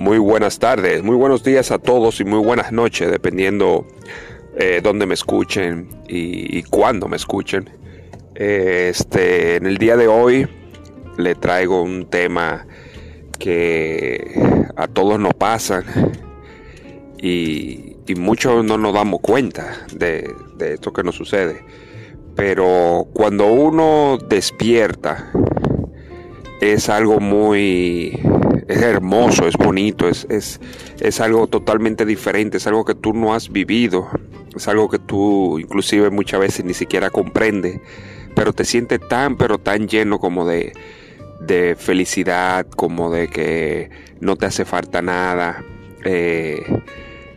muy buenas tardes, muy buenos días a todos y muy buenas noches, dependiendo eh, dónde me escuchen y, y cuándo me escuchen. Este, en el día de hoy le traigo un tema que a todos nos pasan y, y muchos no nos damos cuenta de, de esto que nos sucede. Pero cuando uno despierta, es algo muy es hermoso, es bonito, es, es, es, algo totalmente diferente, es algo que tú no has vivido, es algo que tú inclusive muchas veces ni siquiera comprendes, pero te sientes tan, pero tan lleno como de, de felicidad, como de que no te hace falta nada. Eh,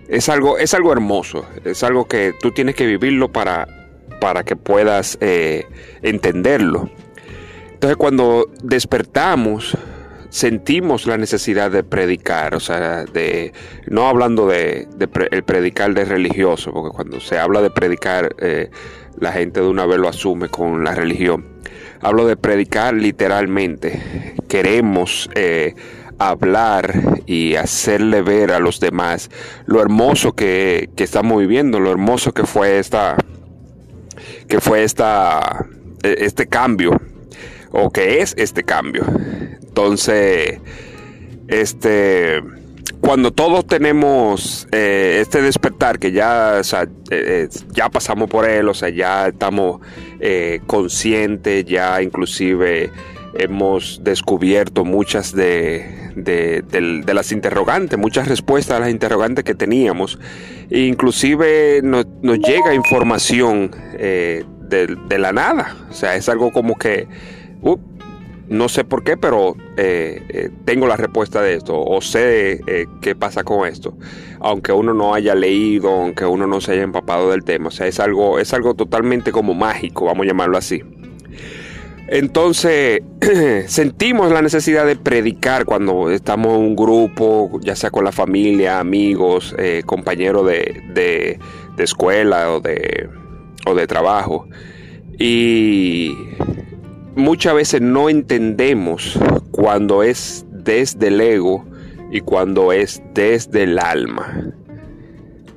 es, algo, es algo hermoso, es algo que tú tienes que vivirlo para, para que puedas eh, entenderlo. Entonces cuando despertamos, sentimos la necesidad de predicar, o sea, de no hablando de, el predicar de religioso, porque cuando se habla de predicar, eh, la gente de una vez lo asume con la religión. Hablo de predicar literalmente. Queremos eh, hablar y hacerle ver a los demás lo hermoso que, que estamos viviendo, lo hermoso que fue esta, que fue esta, e, este cambio o que es este cambio. Entonces, este, cuando todos tenemos eh, este despertar, que ya, sea, eh, ya pasamos por él, o sea, ya estamos eh, conscientes, ya inclusive hemos descubierto muchas de, de, las interrogantes, muchas respuestas a las interrogantes que teníamos. E inclusive nos, llega información de, de, la nada. O sea, es algo como que uh, no sé por qué, pero eh, eh, tengo la respuesta de esto o sé eh, qué pasa con esto, aunque uno no haya leído, aunque uno no se haya empapado del tema. O sea, es algo, es algo totalmente como mágico, vamos a llamarlo así. Entonces, sentimos la necesidad de predicar cuando estamos en un grupo, ya sea con la familia, amigos, compañeros de, de, de escuela o de, o de trabajo. Y muchas veces no entendemos cuando es desde el ego y cuando es desde el alma.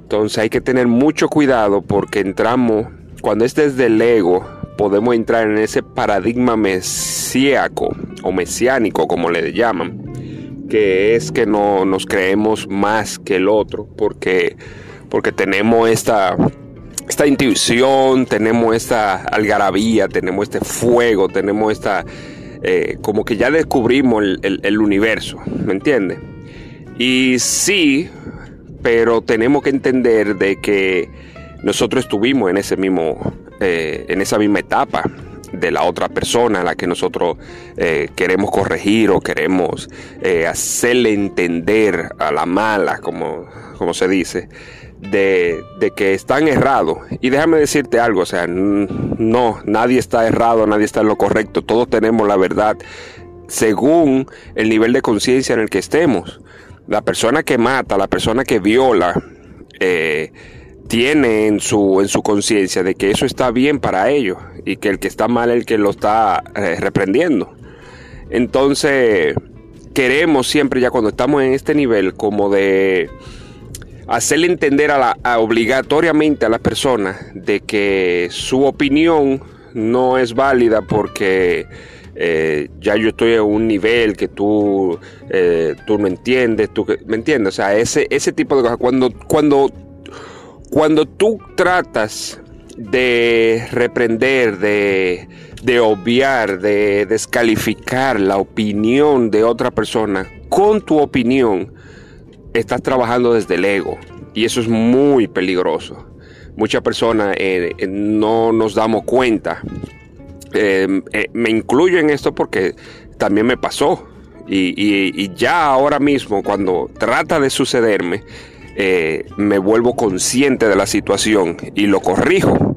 Entonces hay que tener mucho cuidado porque entramos, cuando es desde el ego, podemos entrar en ese paradigma mesíaco o mesiánico, como le llaman, que es que no nos creemos más que el otro porque, porque tenemos esta esta intuición, tenemos esta algarabía, tenemos este fuego, tenemos esta... Eh, como que ya descubrimos el, universo, ¿me entiendes? Y sí, pero tenemos que entender de que nosotros estuvimos en ese mismo, eh, en esa misma etapa de la otra persona a la que nosotros eh, queremos corregir o queremos hacerle entender a la mala, como, como se dice, de, de, que están errados. Y déjame decirte algo, o sea, no, nadie está errado, nadie está en lo correcto, todos tenemos la verdad según el nivel de conciencia en el que estemos. La persona que mata, la persona que viola, eh, tiene en su, en su conciencia de que eso está bien para ellos y que el que está mal es el que lo está eh, reprendiendo. Entonces, queremos siempre ya cuando estamos en este nivel como de hacerle entender a la, obligatoriamente a la persona de que su opinión no es válida porque eh, ya yo estoy a un nivel que tú, eh, tú no entiendes, tú, ¿me entiendes? O sea, ese, ese tipo de cosas. Cuando, cuando, cuando tú tratas de reprender, de, de obviar, de descalificar la opinión de otra persona con tu opinión, estás trabajando desde el ego y eso es muy peligroso. Muchas personas eh, no nos damos cuenta eh, eh, me incluyo en esto porque también me pasó. Y, ya ahora mismo, cuando trata de sucederme, eh, me vuelvo consciente de la situación y lo corrijo.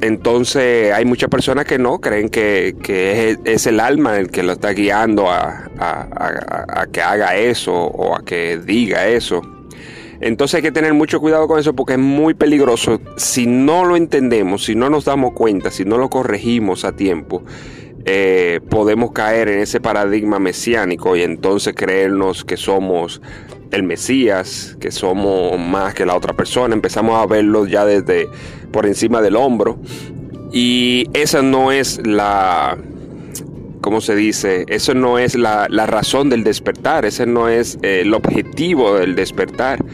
Entonces hay muchas personas que no, creen que, es, el alma el que lo está guiando a que haga eso o a que diga eso. Entonces hay que tener mucho cuidado con eso porque es muy peligroso. Si no lo entendemos, si no nos damos cuenta, si no lo corregimos a tiempo, eh, podemos caer en ese paradigma mesiánico y entonces creernos que somos el Mesías, que somos más que la otra persona, empezamos a verlo ya desde por encima del hombro y esa no es la, ¿cómo se dice? Eso no es la, razón del despertar, ese no es eh, el objetivo del despertar.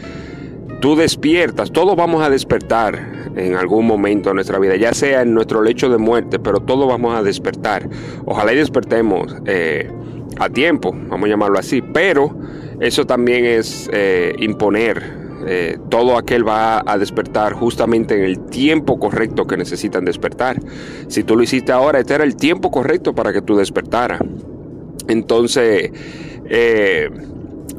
Tú despiertas, todos vamos a despertar en algún momento de nuestra vida, ya sea en nuestro lecho de muerte, pero todos vamos a despertar. Ojalá y despertemos eh, a tiempo, vamos a llamarlo así, pero eso también es eh, imponer eh, todo aquel va a despertar justamente en el tiempo correcto que necesitan despertar. Si tú lo hiciste ahora, este era el tiempo correcto para que tú despertara. Entonces, eh,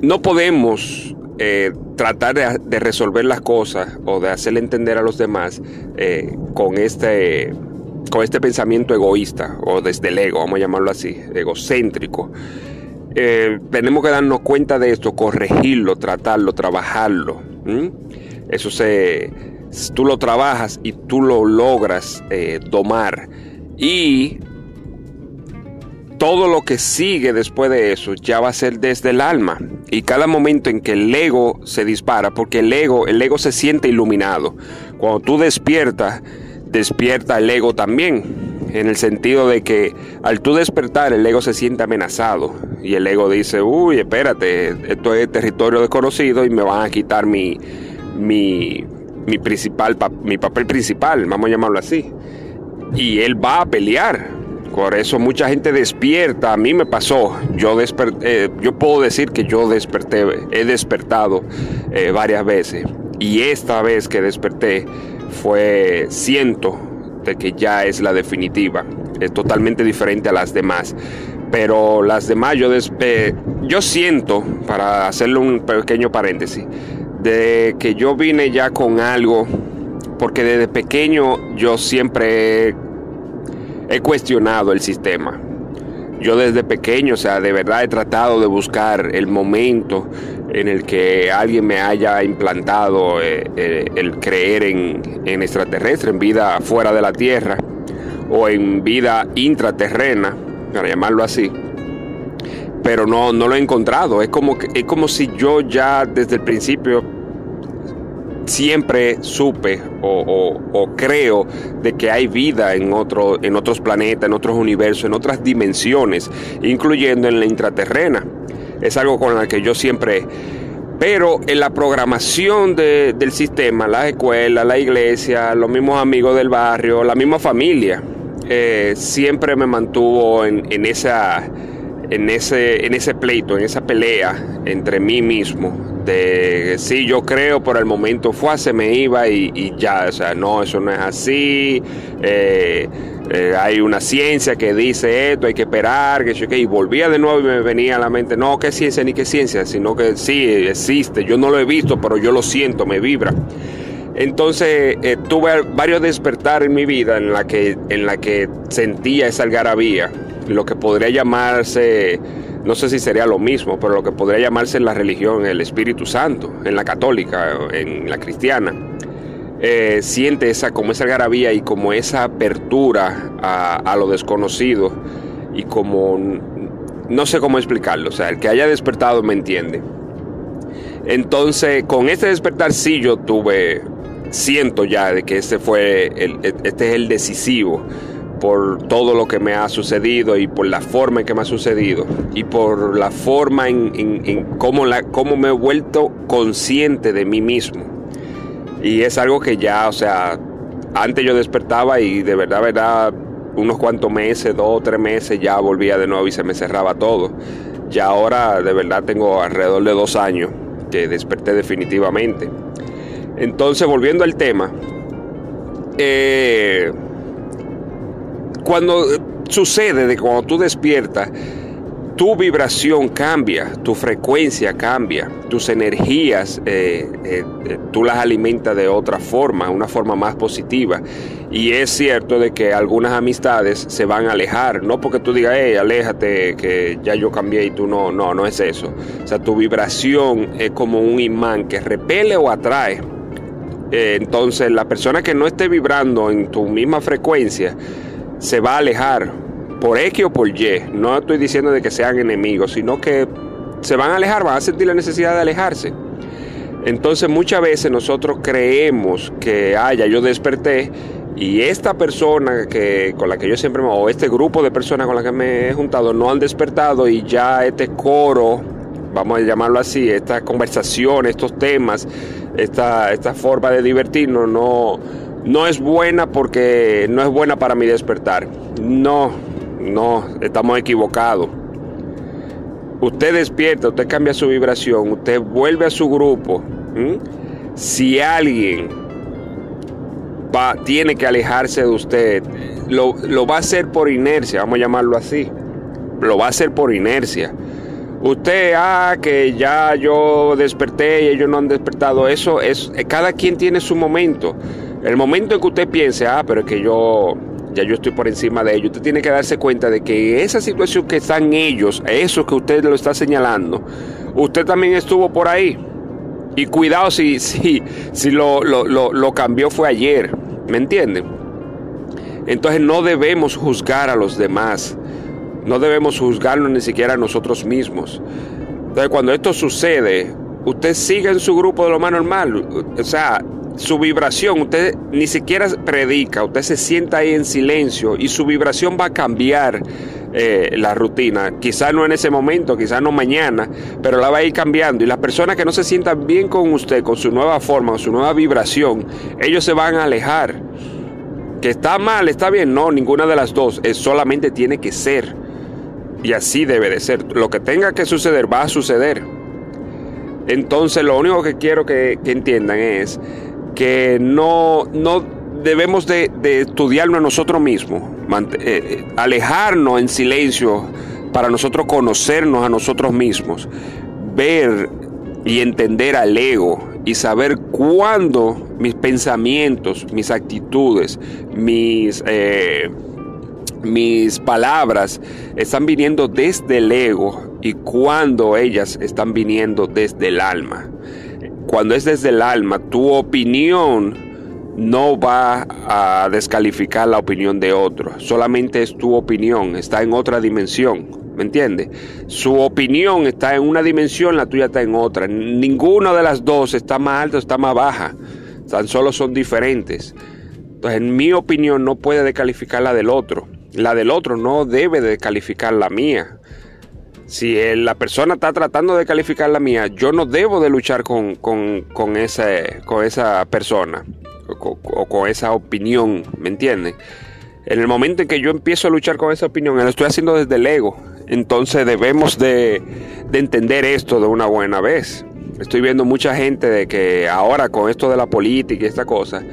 no podemos eh, tratar de, resolver las cosas o de hacerle entender a los demás con este con este pensamiento egoísta o desde el ego, vamos a llamarlo así, egocéntrico. Tenemos que darnos cuenta de esto, corregirlo, tratarlo, trabajarlo. Eso se, tú lo trabajas y tú lo logras eh, domar. Y todo lo que sigue después de eso ya va a ser desde el alma. Y cada momento en que el ego se dispara, porque el ego, el ego se siente iluminado. Cuando tú despiertas, despierta el ego también. En el sentido de que al tú despertar, el ego se siente amenazado. Y el ego dice, uy, espérate, esto es territorio desconocido y me van a quitar mi, mi, mi principal, mi papel principal, vamos a llamarlo así. Y él va a pelear. Por eso mucha gente despierta. A mí me pasó. Yo eh, yo puedo decir que yo desperté, he despertado eh, varias veces. Y esta vez que desperté fue siento que ya es la definitiva. Es totalmente diferente a las demás pero las demás yo, eh, yo siento, para hacerle un pequeño paréntesis, de que yo vine ya con algo, porque desde pequeño yo siempre he, cuestionado el sistema. Yo desde pequeño, o sea, de verdad he tratado de buscar el momento en el que alguien me haya implantado eh, eh, el creer en, en extraterrestre, en vida fuera de la Tierra o en vida intraterrena para llamarlo así. Pero no, no lo he encontrado. Es como, es como si yo ya desde el principio siempre supe o, creo de que hay vida en, otro, en otros planetas, en otros universos, en otras dimensiones, incluyendo en la intraterrena. Es algo con lo que yo siempre... Pero en la programación del sistema, las escuelas, la iglesia, los mismos amigos del barrio, la misma familia, eh, siempre me mantuvo en, esa, en, ese, en ese pleito, en esa pelea entre mí mismo. De sí, yo creo, por el momento fue, se me iba y, ya, o sea, no, eso no es así. Eh, eh, hay una ciencia que dice esto, hay que esperar, que yo y volvía de nuevo y me venía a la mente, no, qué ciencia ni qué ciencia, sino que sí existe, yo no lo he visto, pero yo lo siento, me vibra. Entonces eh, tuve varios despertar en mi vida en la que, en la que sentía esa algarabía, lo que podría llamarse, no sé si sería lo mismo, pero lo que podría llamarse en la religión el Espíritu Santo, en la católica, en la cristiana. Eh, siente esa como esa algarabía y como esa apertura a, lo desconocido y como no sé cómo explicarlo, o sea, el que haya despertado me entiende. Entonces, con este despertar sí yo tuve siento ya de que este fue el, este es el decisivo por todo lo que me ha sucedido y por la forma en que me ha sucedido y por la forma en, cómo, la, cómo me he vuelto consciente de mí mismo. Y es algo que ya, o sea, antes yo despertaba y de verdad, verdad, unos cuantos meses, dos o tres meses, ya volvía de nuevo y se me cerraba todo. Ya ahora de verdad tengo alrededor de dos años que desperté definitivamente. Entonces, volviendo al tema, eh, cuando sucede de cuando tú despiertas, tu vibración cambia, tu frecuencia cambia, tus energías eh, eh, tú las alimentas de otra forma, una forma más positiva. Y es cierto de que algunas amistades se van a alejar, no porque tú digas, hey, aléjate, que ya yo cambié y tú no, no, no es eso. O sea, tu vibración es como un imán que repele o atrae eh, entonces la persona que no esté vibrando en tu misma frecuencia se va a alejar por X o por Y. No estoy diciendo de que sean enemigos, sino que se van a alejar, van a sentir la necesidad de alejarse. Entonces muchas veces nosotros creemos que, ah, yo desperté y esta persona que, con la que yo siempre me, o este grupo de personas con las que me he juntado no han despertado y ya este coro, vamos a llamarlo así, esta conversación, estos temas, esta, esta forma de divertirnos no, no es buena porque no es buena para mi despertar. No, no, estamos equivocados. Usted despierta, usted cambia su vibración, usted vuelve a su grupo. Si alguien va, tiene que alejarse de usted, lo, lo va a hacer por inercia, vamos a llamarlo así. Lo va a hacer por inercia. Usted, ah, que ya yo desperté y ellos no han despertado. Eso es, cada quien tiene su momento. El momento en que usted piense, ah, pero es que yo ya yo estoy por encima de ellos. Usted tiene que darse cuenta de que esa situación que están ellos, eso que usted lo está señalando, usted también estuvo por ahí. Y cuidado si, si, si lo, lo, cambió fue ayer, ¿me entienden? Entonces no debemos juzgar a los demás, no debemos juzgarnos ni siquiera a nosotros mismos. Entonces cuando esto sucede, usted sigue en su grupo de lo más normal, o sea, su vibración, usted ni siquiera predica, usted se sienta ahí en silencio y su vibración va a cambiar eh, la rutina. Quizás no en ese momento, quizás no mañana, pero la va a ir cambiando. Y las personas que no se sientan bien con usted, con su nueva forma, con su nueva vibración, ellos se van a alejar. Que está mal, está bien, no, ninguna de las dos, es solamente tiene que ser. Y así debe de ser. Lo que tenga que suceder va a suceder. Entonces lo único que quiero que entiendan es que no, no debemos de, estudiarnos a nosotros mismos, eh, eh, alejarnos en silencio para nosotros conocernos a nosotros mismos, ver y entender al ego y saber cuándo mis pensamientos, mis actitudes, mis, eh, mis palabras están viniendo desde el ego y cuándo ellas están viniendo desde el alma cuando es desde el alma, tu opinión no va a descalificar la opinión de otro. Solamente es tu opinión, está en otra dimensión. ¿Me entiendes? Su opinión está en una dimensión, la tuya está en otra. Ninguna de las dos está más alta o está más baja. Tan solo son diferentes. Entonces, en mi opinión no puede descalificar la del otro. La del otro no debe descalificar la mía si la persona está tratando de calificar la mía, yo no debo de luchar con, con, con, ese, con esa persona o con, esa opinión, ¿me entiendes? En el momento en que yo empiezo a luchar con esa opinión, lo estoy haciendo desde el ego. Entonces debemos de, de entender esto de una buena vez. Estoy viendo mucha gente de que ahora con esto de la política y esta cosa,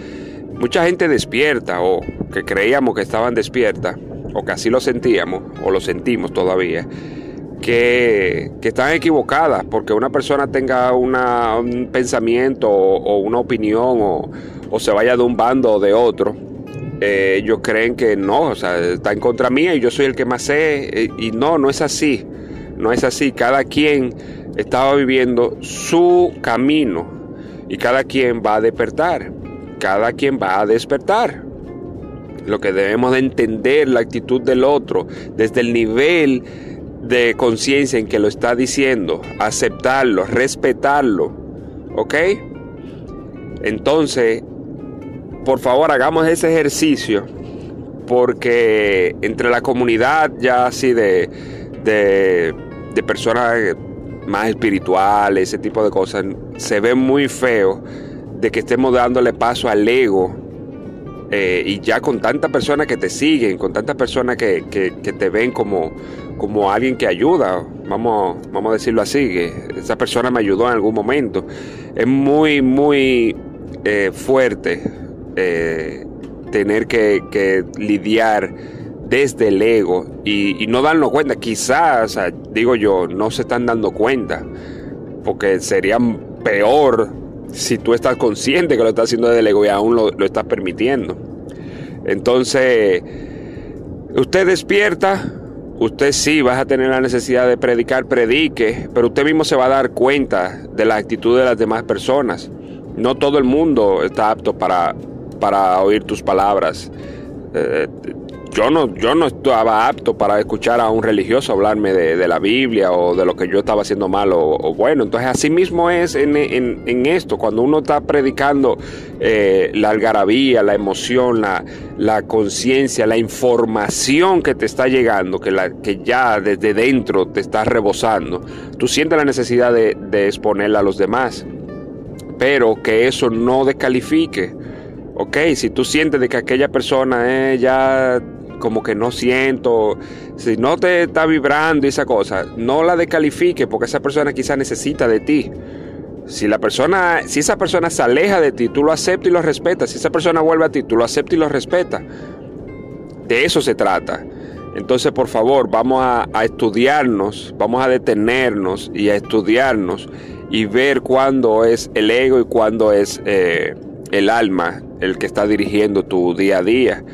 mucha gente despierta o que creíamos que estaban despierta o que así lo sentíamos o lo sentimos todavía que, están equivocadas, porque una persona tenga un pensamiento o, una opinión o, se vaya de un bando o de otro. Eh, ellos creen que no, o sea, está en contra mía y yo soy el que más sé. Eh, y no, no es así. No es así. Cada quien estaba viviendo su camino y cada quien va a despertar. Cada quien va a despertar. Lo que debemos de entender la actitud del otro desde el nivel de conciencia en que lo está diciendo, aceptarlo, respetarlo, ¿ok? Entonces, por favor, hagamos ese ejercicio, porque entre la comunidad ya así de, de, personas más espirituales, ese tipo de cosas, se ve muy feo de que estemos dándole paso al ego eh, y ya con tantas personas que te siguen, con tantas personas que, te ven como, como alguien que ayuda, vamos, vamos a decirlo así, que esa persona me ayudó en algún momento, es muy, muy eh, fuerte eh, tener que, lidiar desde el ego y, no darnos cuenta, quizás, digo yo, no se están dando cuenta, porque sería peor si tú estás consciente que lo estás haciendo desde el ego y aún lo, lo estás permitiendo. Entonces, usted despierta, usted sí va a tener la necesidad de predicar, predique, pero usted mismo se va a dar cuenta de la actitud de las demás personas. No todo el mundo está apto para, para oír tus palabras. Eh, yo no, yo no estaba apto para escuchar a un religioso hablarme de, la Biblia o de lo que yo estaba haciendo mal o, bueno. Entonces así mismo es en, esto, cuando uno está predicando eh, la algarabía, la emoción, la, la conciencia, la información que te está llegando, que, la, que ya desde dentro te está rebosando, tú sientes la necesidad de, exponerla a los demás, pero que eso no descalifique. Ok, si tú sientes de que aquella persona eh, ya como que no siento, si no te está vibrando esa cosa, no la descalifique porque esa persona quizá necesita de ti. Si la persona, si esa persona se aleja de ti, tú lo aceptas y lo respetas. Si esa persona vuelve a ti, tú lo aceptas y lo respetas. De eso se trata. Entonces, por favor, vamos a, estudiarnos, vamos a detenernos y a estudiarnos y ver cuándo es el ego y cuándo es eh, el alma el que está dirigiendo tu día a día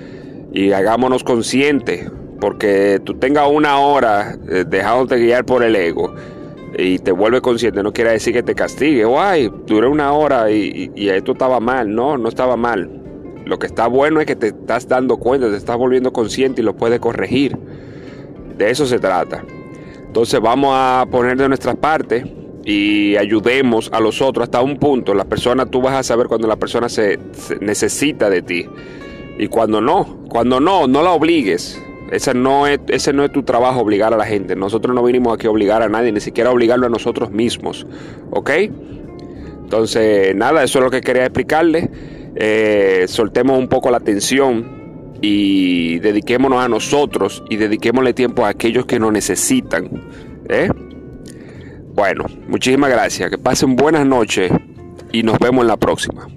y hagámonos conscientes, porque tú tengas una hora eh, dejándote guiar por el ego y te vuelve consciente, no quiere decir que te castigue, o ay, duré una hora y, esto estaba mal, no, no estaba mal. Lo que está bueno es que te estás dando cuenta, te estás volviendo consciente y lo puedes corregir. De eso se trata. Entonces vamos a poner de nuestra parte y ayudemos a los otros hasta un punto. La persona, tú vas a saber cuando la persona se necesita de ti. Y cuando no, cuando no, no la obligues. Ese no, es, ese no es tu trabajo obligar a la gente. Nosotros no vinimos aquí a obligar a nadie, ni siquiera obligarlo a nosotros mismos. ¿Ok? Entonces, nada, eso es lo que quería explicarle. Eh, soltemos un poco la tensión y dediquémonos a nosotros y dediquémosle tiempo a aquellos que nos necesitan. ¿eh? Bueno, muchísimas gracias. Que pasen buenas noches y nos vemos en la próxima.